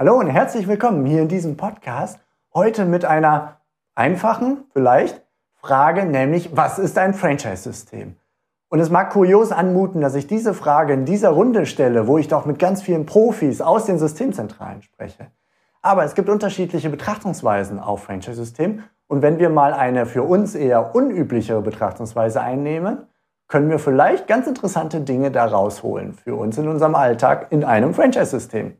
Hallo und herzlich willkommen hier in diesem Podcast. Heute mit einer einfachen, vielleicht, Frage, nämlich, was ist ein Franchise-System? Und es mag kurios anmuten, dass ich diese Frage in dieser Runde stelle, wo ich doch mit ganz vielen Profis aus den Systemzentralen spreche. Aber es gibt unterschiedliche Betrachtungsweisen auf Franchise-System. Und wenn wir mal eine für uns eher unüblichere Betrachtungsweise einnehmen, können wir vielleicht ganz interessante Dinge da rausholen für uns in unserem Alltag in einem Franchise-System.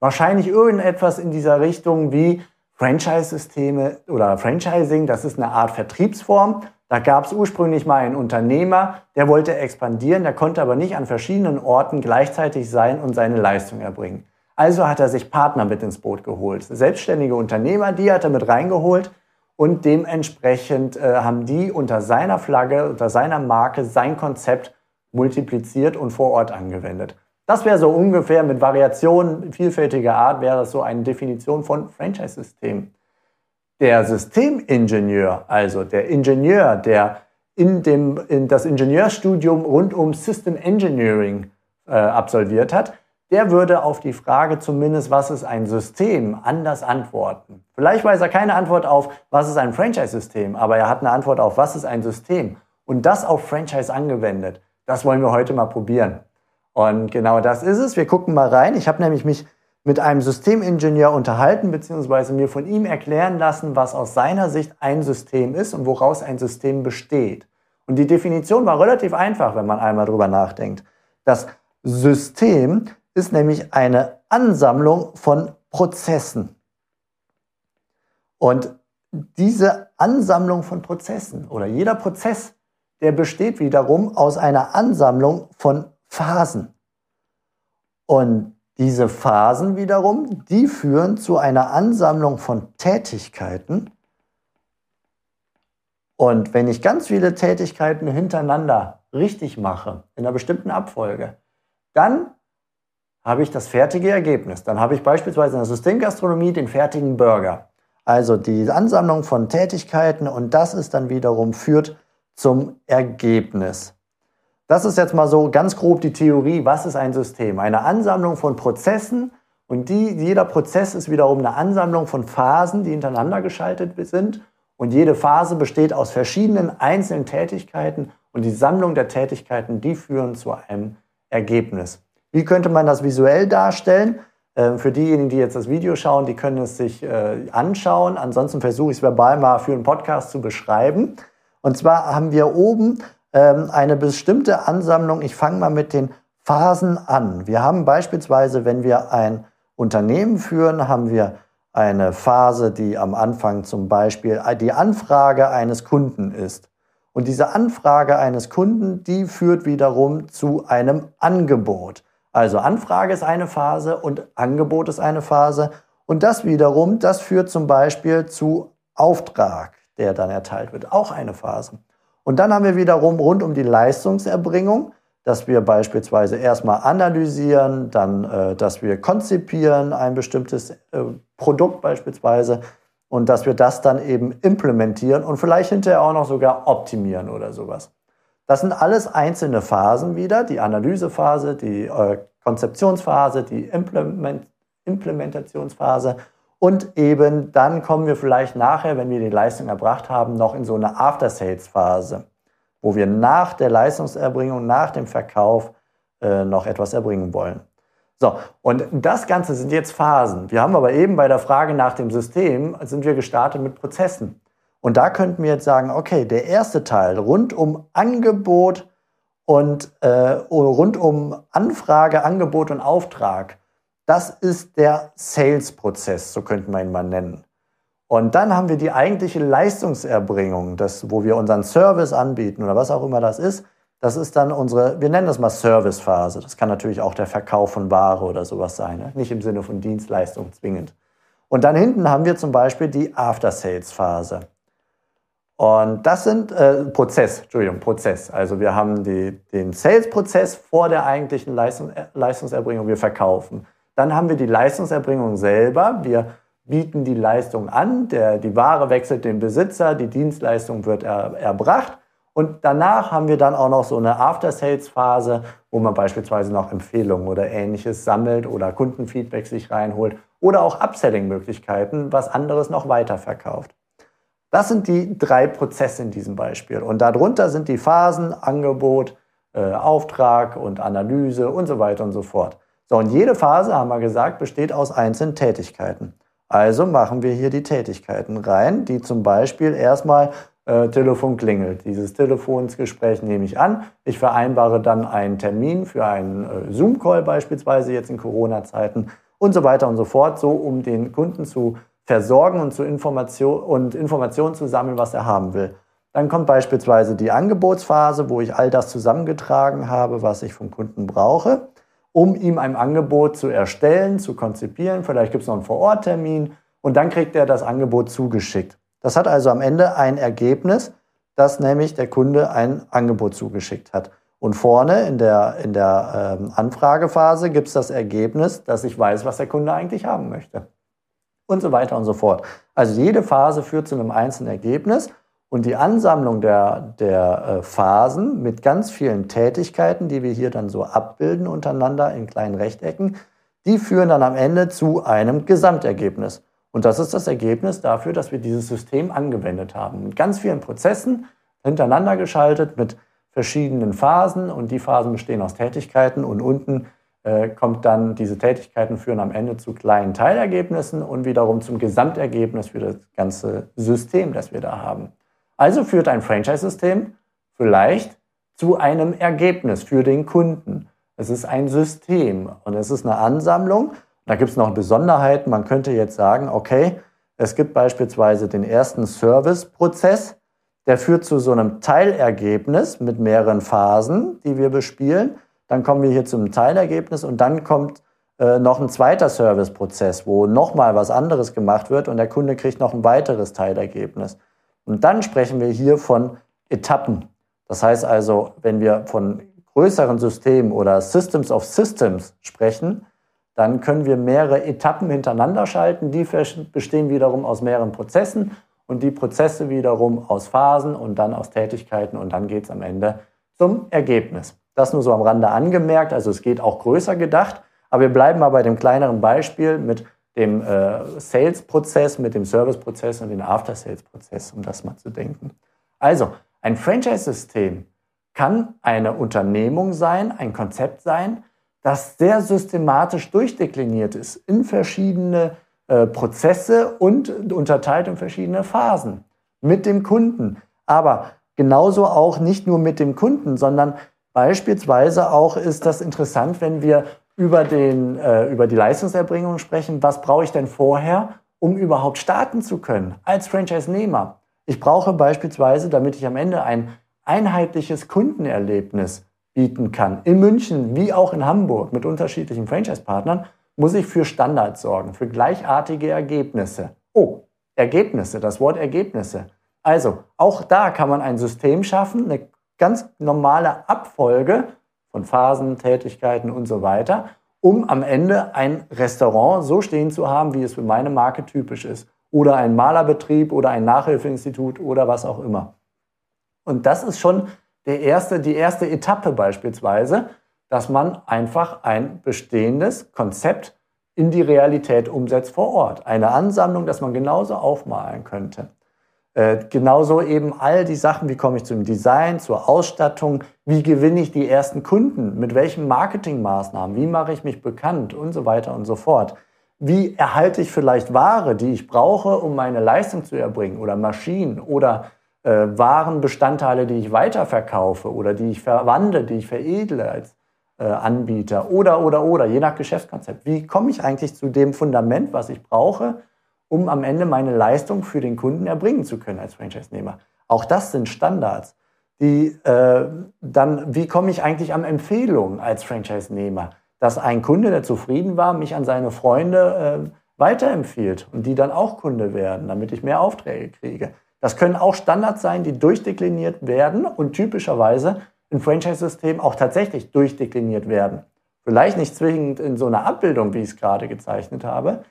Wahrscheinlich irgendetwas in dieser Richtung wie Franchise-Systeme oder Franchising, das ist eine Art Vertriebsform. Da gab es ursprünglich mal einen Unternehmer, der wollte expandieren, der konnte aber nicht an verschiedenen Orten gleichzeitig sein und seine Leistung erbringen. Also hat er sich Partner mit ins Boot geholt. Selbstständige Unternehmer, die hat er mit reingeholt und dementsprechend äh, haben die unter seiner Flagge, unter seiner Marke sein Konzept multipliziert und vor Ort angewendet. Das wäre so ungefähr mit Variationen vielfältiger Art, wäre das so eine Definition von Franchise-System. Der Systemingenieur, also der Ingenieur, der in, dem, in das Ingenieurstudium rund um System Engineering äh, absolviert hat, der würde auf die Frage zumindest, was ist ein System, anders antworten. Vielleicht weiß er keine Antwort auf, was ist ein Franchise-System, aber er hat eine Antwort auf, was ist ein System. Und das auf Franchise angewendet. Das wollen wir heute mal probieren. Und genau das ist es. Wir gucken mal rein. Ich habe nämlich mich mit einem Systemingenieur unterhalten, beziehungsweise mir von ihm erklären lassen, was aus seiner Sicht ein System ist und woraus ein System besteht. Und die Definition war relativ einfach, wenn man einmal drüber nachdenkt. Das System ist nämlich eine Ansammlung von Prozessen. Und diese Ansammlung von Prozessen oder jeder Prozess, der besteht wiederum aus einer Ansammlung von Phasen. Und diese Phasen wiederum, die führen zu einer Ansammlung von Tätigkeiten. Und wenn ich ganz viele Tätigkeiten hintereinander richtig mache, in einer bestimmten Abfolge, dann habe ich das fertige Ergebnis. Dann habe ich beispielsweise in der Systemgastronomie den fertigen Burger. Also die Ansammlung von Tätigkeiten und das ist dann wiederum führt zum Ergebnis. Das ist jetzt mal so ganz grob die Theorie, was ist ein System? Eine Ansammlung von Prozessen und die, jeder Prozess ist wiederum eine Ansammlung von Phasen, die hintereinander geschaltet sind. Und jede Phase besteht aus verschiedenen einzelnen Tätigkeiten und die Sammlung der Tätigkeiten, die führen zu einem Ergebnis. Wie könnte man das visuell darstellen? Ähm, für diejenigen, die jetzt das Video schauen, die können es sich äh, anschauen. Ansonsten versuche ich es verbal mal für einen Podcast zu beschreiben. Und zwar haben wir oben ähm, eine bestimmte Ansammlung. Ich fange mal mit den Phasen an. Wir haben beispielsweise, wenn wir ein Unternehmen führen, haben wir eine Phase, die am Anfang zum Beispiel die Anfrage eines Kunden ist. Und diese Anfrage eines Kunden, die führt wiederum zu einem Angebot. Also Anfrage ist eine Phase und Angebot ist eine Phase. Und das wiederum, das führt zum Beispiel zu Auftrag, der dann erteilt wird. Auch eine Phase. Und dann haben wir wiederum rund um die Leistungserbringung, dass wir beispielsweise erstmal analysieren, dann, äh, dass wir konzipieren ein bestimmtes äh, Produkt beispielsweise und dass wir das dann eben implementieren und vielleicht hinterher auch noch sogar optimieren oder sowas. Das sind alles einzelne Phasen wieder, die Analysephase, die äh, Konzeptionsphase, die Implement Implementationsphase und eben dann kommen wir vielleicht nachher, wenn wir die Leistung erbracht haben, noch in so eine After-Sales-Phase, wo wir nach der Leistungserbringung, nach dem Verkauf äh, noch etwas erbringen wollen. So, und das Ganze sind jetzt Phasen. Wir haben aber eben bei der Frage nach dem System, sind wir gestartet mit Prozessen. Und da könnten wir jetzt sagen, okay, der erste Teil rund um Angebot und äh, rund um Anfrage, Angebot und Auftrag, das ist der Sales-Prozess, so könnte man ihn mal nennen. Und dann haben wir die eigentliche Leistungserbringung, das, wo wir unseren Service anbieten oder was auch immer das ist. Das ist dann unsere, wir nennen das mal Servicephase. Das kann natürlich auch der Verkauf von Ware oder sowas sein. Ne? Nicht im Sinne von Dienstleistung zwingend. Und dann hinten haben wir zum Beispiel die After-Sales-Phase. Und das sind äh, Prozess, Entschuldigung, Prozess. Also wir haben die, den Sales-Prozess vor der eigentlichen Leistung, äh, Leistungserbringung, wir verkaufen. Dann haben wir die Leistungserbringung selber. Wir bieten die Leistung an, der, die Ware wechselt den Besitzer, die Dienstleistung wird er, erbracht. Und danach haben wir dann auch noch so eine After-Sales-Phase, wo man beispielsweise noch Empfehlungen oder ähnliches sammelt oder Kundenfeedback sich reinholt oder auch Upselling-Möglichkeiten, was anderes noch weiterverkauft. Das sind die drei Prozesse in diesem Beispiel. Und darunter sind die Phasen, Angebot, äh, Auftrag und Analyse und so weiter und so fort. So, und jede Phase, haben wir gesagt, besteht aus einzelnen Tätigkeiten. Also machen wir hier die Tätigkeiten rein, die zum Beispiel erstmal äh, Telefon klingelt. Dieses Telefonsgespräch nehme ich an. Ich vereinbare dann einen Termin für einen äh, Zoom-Call beispielsweise jetzt in Corona-Zeiten und so weiter und so fort, so um den Kunden zu versorgen und, zu Information, und Informationen zu sammeln, was er haben will. Dann kommt beispielsweise die Angebotsphase, wo ich all das zusammengetragen habe, was ich vom Kunden brauche, um ihm ein Angebot zu erstellen, zu konzipieren. Vielleicht gibt es noch einen Vororttermin und dann kriegt er das Angebot zugeschickt. Das hat also am Ende ein Ergebnis, dass nämlich der Kunde ein Angebot zugeschickt hat. Und vorne in der, in der ähm, Anfragephase gibt es das Ergebnis, dass ich weiß, was der Kunde eigentlich haben möchte und so weiter und so fort. Also jede Phase führt zu einem einzelnen Ergebnis und die Ansammlung der, der äh, Phasen mit ganz vielen Tätigkeiten, die wir hier dann so abbilden untereinander in kleinen Rechtecken, die führen dann am Ende zu einem Gesamtergebnis. Und das ist das Ergebnis dafür, dass wir dieses System angewendet haben. Mit ganz vielen Prozessen hintereinander geschaltet, mit verschiedenen Phasen und die Phasen bestehen aus Tätigkeiten und unten äh, kommt dann, diese Tätigkeiten führen am Ende zu kleinen Teilergebnissen und wiederum zum Gesamtergebnis für das ganze System, das wir da haben. Also führt ein Franchise-System vielleicht zu einem Ergebnis für den Kunden. Es ist ein System und es ist eine Ansammlung. Da gibt es noch Besonderheiten. Man könnte jetzt sagen, okay, es gibt beispielsweise den ersten Service-Prozess, der führt zu so einem Teilergebnis mit mehreren Phasen, die wir bespielen. Dann kommen wir hier zum Teilergebnis und dann kommt äh, noch ein zweiter Serviceprozess, wo nochmal was anderes gemacht wird und der Kunde kriegt noch ein weiteres Teilergebnis. Und dann sprechen wir hier von Etappen. Das heißt also, wenn wir von größeren Systemen oder Systems of Systems sprechen, dann können wir mehrere Etappen hintereinander schalten. Die bestehen wiederum aus mehreren Prozessen und die Prozesse wiederum aus Phasen und dann aus Tätigkeiten und dann geht es am Ende zum Ergebnis. Das nur so am Rande angemerkt. Also es geht auch größer gedacht. Aber wir bleiben mal bei dem kleineren Beispiel mit dem äh, Sales-Prozess, mit dem Service-Prozess und dem After-Sales-Prozess, um das mal zu denken. Also, ein Franchise-System kann eine Unternehmung sein, ein Konzept sein, das sehr systematisch durchdekliniert ist in verschiedene äh, Prozesse und unterteilt in verschiedene Phasen mit dem Kunden. Aber genauso auch nicht nur mit dem Kunden, sondern Beispielsweise auch ist das interessant, wenn wir über, den, äh, über die Leistungserbringung sprechen. Was brauche ich denn vorher, um überhaupt starten zu können als Franchise-Nehmer? Ich brauche beispielsweise, damit ich am Ende ein einheitliches Kundenerlebnis bieten kann, in München wie auch in Hamburg mit unterschiedlichen Franchise-Partnern, muss ich für Standards sorgen, für gleichartige Ergebnisse. Oh, Ergebnisse, das Wort Ergebnisse. Also, auch da kann man ein System schaffen, eine ganz normale Abfolge von Phasen, Tätigkeiten und so weiter, um am Ende ein Restaurant so stehen zu haben, wie es für meine Marke typisch ist. Oder ein Malerbetrieb oder ein Nachhilfeinstitut oder was auch immer. Und das ist schon der erste, die erste Etappe beispielsweise, dass man einfach ein bestehendes Konzept in die Realität umsetzt vor Ort. Eine Ansammlung, dass man genauso aufmalen könnte. Äh, genauso eben all die Sachen, wie komme ich zum Design, zur Ausstattung, wie gewinne ich die ersten Kunden, mit welchen Marketingmaßnahmen, wie mache ich mich bekannt und so weiter und so fort. Wie erhalte ich vielleicht Ware, die ich brauche, um meine Leistung zu erbringen oder Maschinen oder äh, Warenbestandteile, die ich weiterverkaufe oder die ich verwandle, die ich veredle als äh, Anbieter oder, oder, oder, je nach Geschäftskonzept. Wie komme ich eigentlich zu dem Fundament, was ich brauche, um am Ende meine Leistung für den Kunden erbringen zu können als Franchise-Nehmer. Auch das sind Standards. Die, äh, dann, wie komme ich eigentlich an Empfehlungen als Franchise-Nehmer? Dass ein Kunde, der zufrieden war, mich an seine Freunde weiterempfiehlt und die dann auch Kunde werden, damit ich mehr Aufträge kriege. Das können auch Standards sein, die durchdekliniert werden und typischerweise im Franchise-System auch tatsächlich durchdekliniert werden. Vielleicht nicht zwingend in so einer Abbildung, wie ich es gerade gezeichnet habe,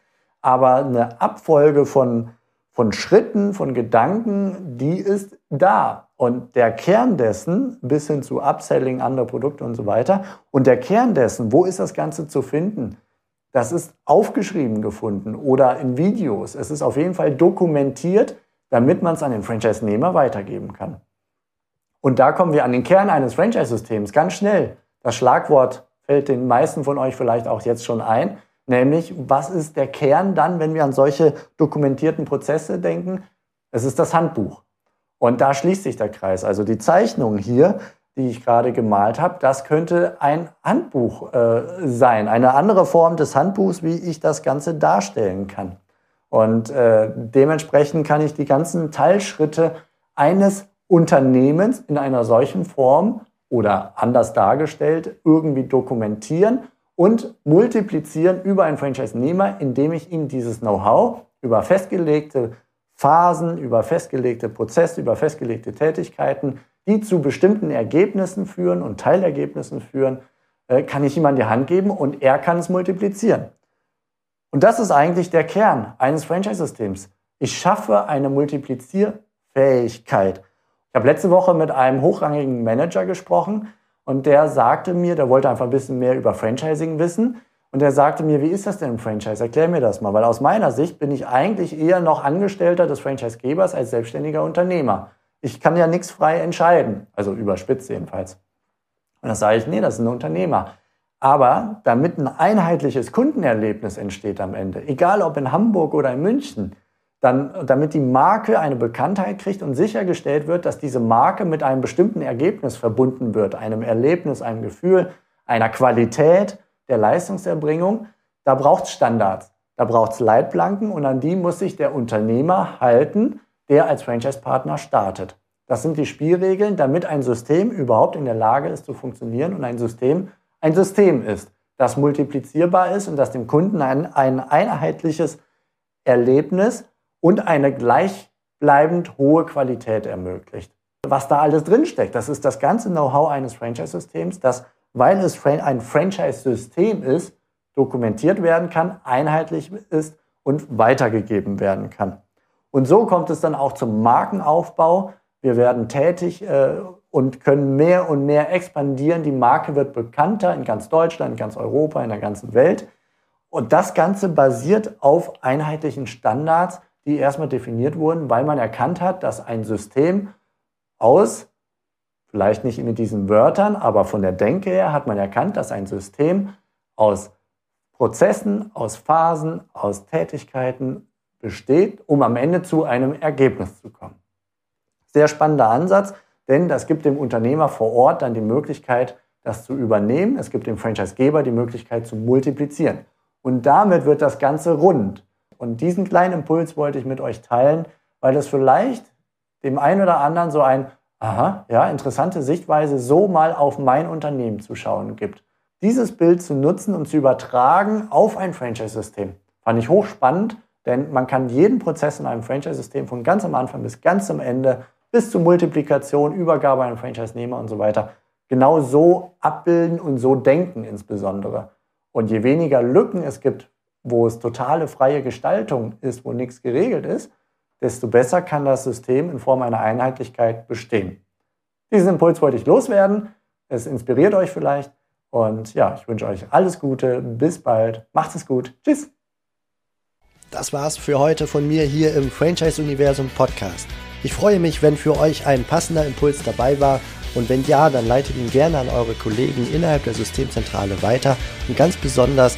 aber eine Abfolge von, von Schritten, von Gedanken, die ist da. Und der Kern dessen, bis hin zu Upselling, andere Produkte und so weiter, und der Kern dessen, wo ist das Ganze zu finden? Das ist aufgeschrieben gefunden oder in Videos. Es ist auf jeden Fall dokumentiert, damit man es an den Franchise-Nehmer weitergeben kann. Und da kommen wir an den Kern eines Franchise-Systems ganz schnell. Das Schlagwort fällt den meisten von euch vielleicht auch jetzt schon ein, nämlich was ist der Kern dann, wenn wir an solche dokumentierten Prozesse denken? Es ist das Handbuch. Und da schließt sich der Kreis. Also die Zeichnung hier, die ich gerade gemalt habe, das könnte ein Handbuch äh, sein, eine andere Form des Handbuchs, wie ich das Ganze darstellen kann. Und äh, dementsprechend kann ich die ganzen Teilschritte eines Unternehmens in einer solchen Form oder anders dargestellt irgendwie dokumentieren und multiplizieren über einen Franchise-Nehmer, indem ich ihm dieses Know-how über festgelegte Phasen, über festgelegte Prozesse, über festgelegte Tätigkeiten, die zu bestimmten Ergebnissen führen und Teilergebnissen führen, äh, kann ich ihm an die Hand geben und er kann es multiplizieren. Und das ist eigentlich der Kern eines Franchise-Systems. Ich schaffe eine Multiplizierfähigkeit. Ich habe letzte Woche mit einem hochrangigen Manager gesprochen und der sagte mir, der wollte einfach ein bisschen mehr über Franchising wissen. Und der sagte mir, wie ist das denn im Franchise? Erklär mir das mal, weil aus meiner Sicht bin ich eigentlich eher noch Angestellter des Franchisegebers als selbstständiger Unternehmer. Ich kann ja nichts frei entscheiden, also überspitzt jedenfalls. Und da sage ich, nee, das ist ein Unternehmer. Aber damit ein einheitliches Kundenerlebnis entsteht am Ende, egal ob in Hamburg oder in München, dann, damit die Marke eine Bekanntheit kriegt und sichergestellt wird, dass diese Marke mit einem bestimmten Ergebnis verbunden wird, einem Erlebnis, einem Gefühl, einer Qualität der Leistungserbringung, da braucht es Standards, da braucht es Leitplanken und an die muss sich der Unternehmer halten, der als Franchise-Partner startet. Das sind die Spielregeln, damit ein System überhaupt in der Lage ist zu funktionieren und ein System ein System ist, das multiplizierbar ist und das dem Kunden ein, ein einheitliches Erlebnis und eine gleichbleibend hohe Qualität ermöglicht. Was da alles drinsteckt, das ist das ganze Know-how eines Franchise-Systems, das, weil es ein Franchise-System ist, dokumentiert werden kann, einheitlich ist und weitergegeben werden kann. Und so kommt es dann auch zum Markenaufbau. Wir werden tätig äh, und können mehr und mehr expandieren. Die Marke wird bekannter in ganz Deutschland, in ganz Europa, in der ganzen Welt. Und das Ganze basiert auf einheitlichen Standards, die erstmal definiert wurden, weil man erkannt hat, dass ein System aus, vielleicht nicht mit diesen Wörtern, aber von der Denke her hat man erkannt, dass ein System aus Prozessen, aus Phasen, aus Tätigkeiten besteht, um am Ende zu einem Ergebnis zu kommen. Sehr spannender Ansatz, denn das gibt dem Unternehmer vor Ort dann die Möglichkeit, das zu übernehmen. Es gibt dem Franchisegeber die Möglichkeit zu multiplizieren. Und damit wird das Ganze rund. Und diesen kleinen Impuls wollte ich mit euch teilen, weil das vielleicht dem einen oder anderen so ein, aha, ja, interessante Sichtweise, so mal auf mein Unternehmen zu schauen gibt. Dieses Bild zu nutzen und zu übertragen auf ein Franchise-System. Fand ich hochspannend, denn man kann jeden Prozess in einem Franchise-System von ganz am Anfang bis ganz am Ende, bis zur Multiplikation, Übergabe an Franchise-Nehmer und so weiter, genau so abbilden und so denken insbesondere. Und je weniger Lücken es gibt wo es totale freie Gestaltung ist, wo nichts geregelt ist, desto besser kann das System in Form einer Einheitlichkeit bestehen. Diesen Impuls wollte ich loswerden. Es inspiriert euch vielleicht. Und ja, ich wünsche euch alles Gute. Bis bald. Macht es gut. Tschüss. Das war's für heute von mir hier im Franchise Universum Podcast. Ich freue mich, wenn für euch ein passender Impuls dabei war. Und wenn ja, dann leitet ihn gerne an eure Kollegen innerhalb der Systemzentrale weiter. Und ganz besonders